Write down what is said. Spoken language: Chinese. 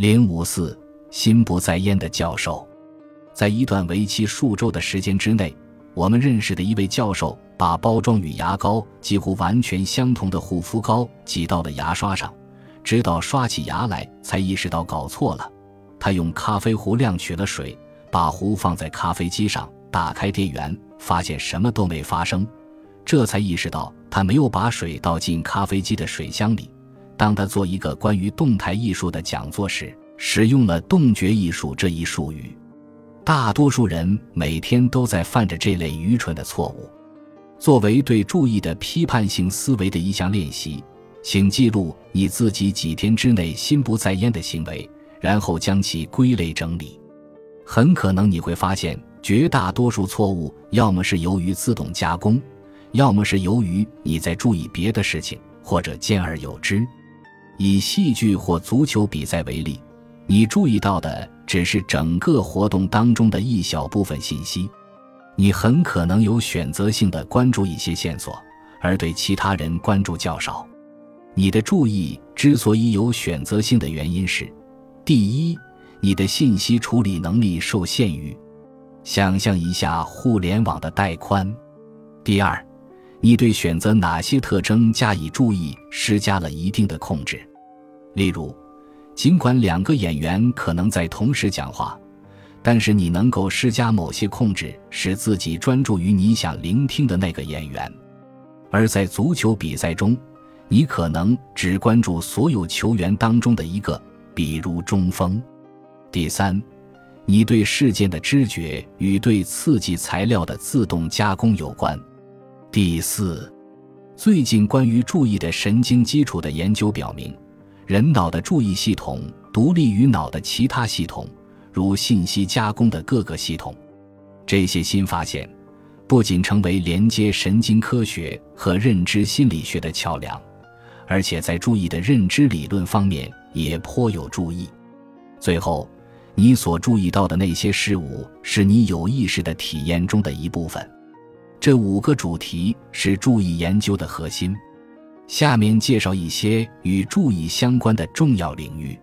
零五四心不在焉的教授，在一段为期数周的时间之内，我们认识的一位教授把包装与牙膏几乎完全相同的护肤膏挤到了牙刷上，直到刷起牙来才意识到搞错了。他用咖啡壶量取了水，把壶放在咖啡机上，打开电源，发现什么都没发生，这才意识到他没有把水倒进咖啡机的水箱里。当他做一个关于动态艺术的讲座时，使用了“动觉艺术”这一术语。大多数人每天都在犯着这类愚蠢的错误。作为对注意的批判性思维的一项练习，请记录你自己几天之内心不在焉的行为，然后将其归类整理。很可能你会发现，绝大多数错误要么是由于自动加工，要么是由于你在注意别的事情，或者兼而有之。以戏剧或足球比赛为例，你注意到的只是整个活动当中的一小部分信息，你很可能有选择性的关注一些线索，而对其他人关注较少。你的注意之所以有选择性的原因是：第一，你的信息处理能力受限于，想象一下互联网的带宽；第二，你对选择哪些特征加以注意施加了一定的控制。例如，尽管两个演员可能在同时讲话，但是你能够施加某些控制，使自己专注于你想聆听的那个演员；而在足球比赛中，你可能只关注所有球员当中的一个，比如中锋。第三，你对事件的知觉与对刺激材料的自动加工有关。第四，最近关于注意的神经基础的研究表明。人脑的注意系统独立于脑的其他系统，如信息加工的各个系统。这些新发现不仅成为连接神经科学和认知心理学的桥梁，而且在注意的认知理论方面也颇有注意。最后，你所注意到的那些事物是你有意识的体验中的一部分。这五个主题是注意研究的核心。下面介绍一些与注意相关的重要领域。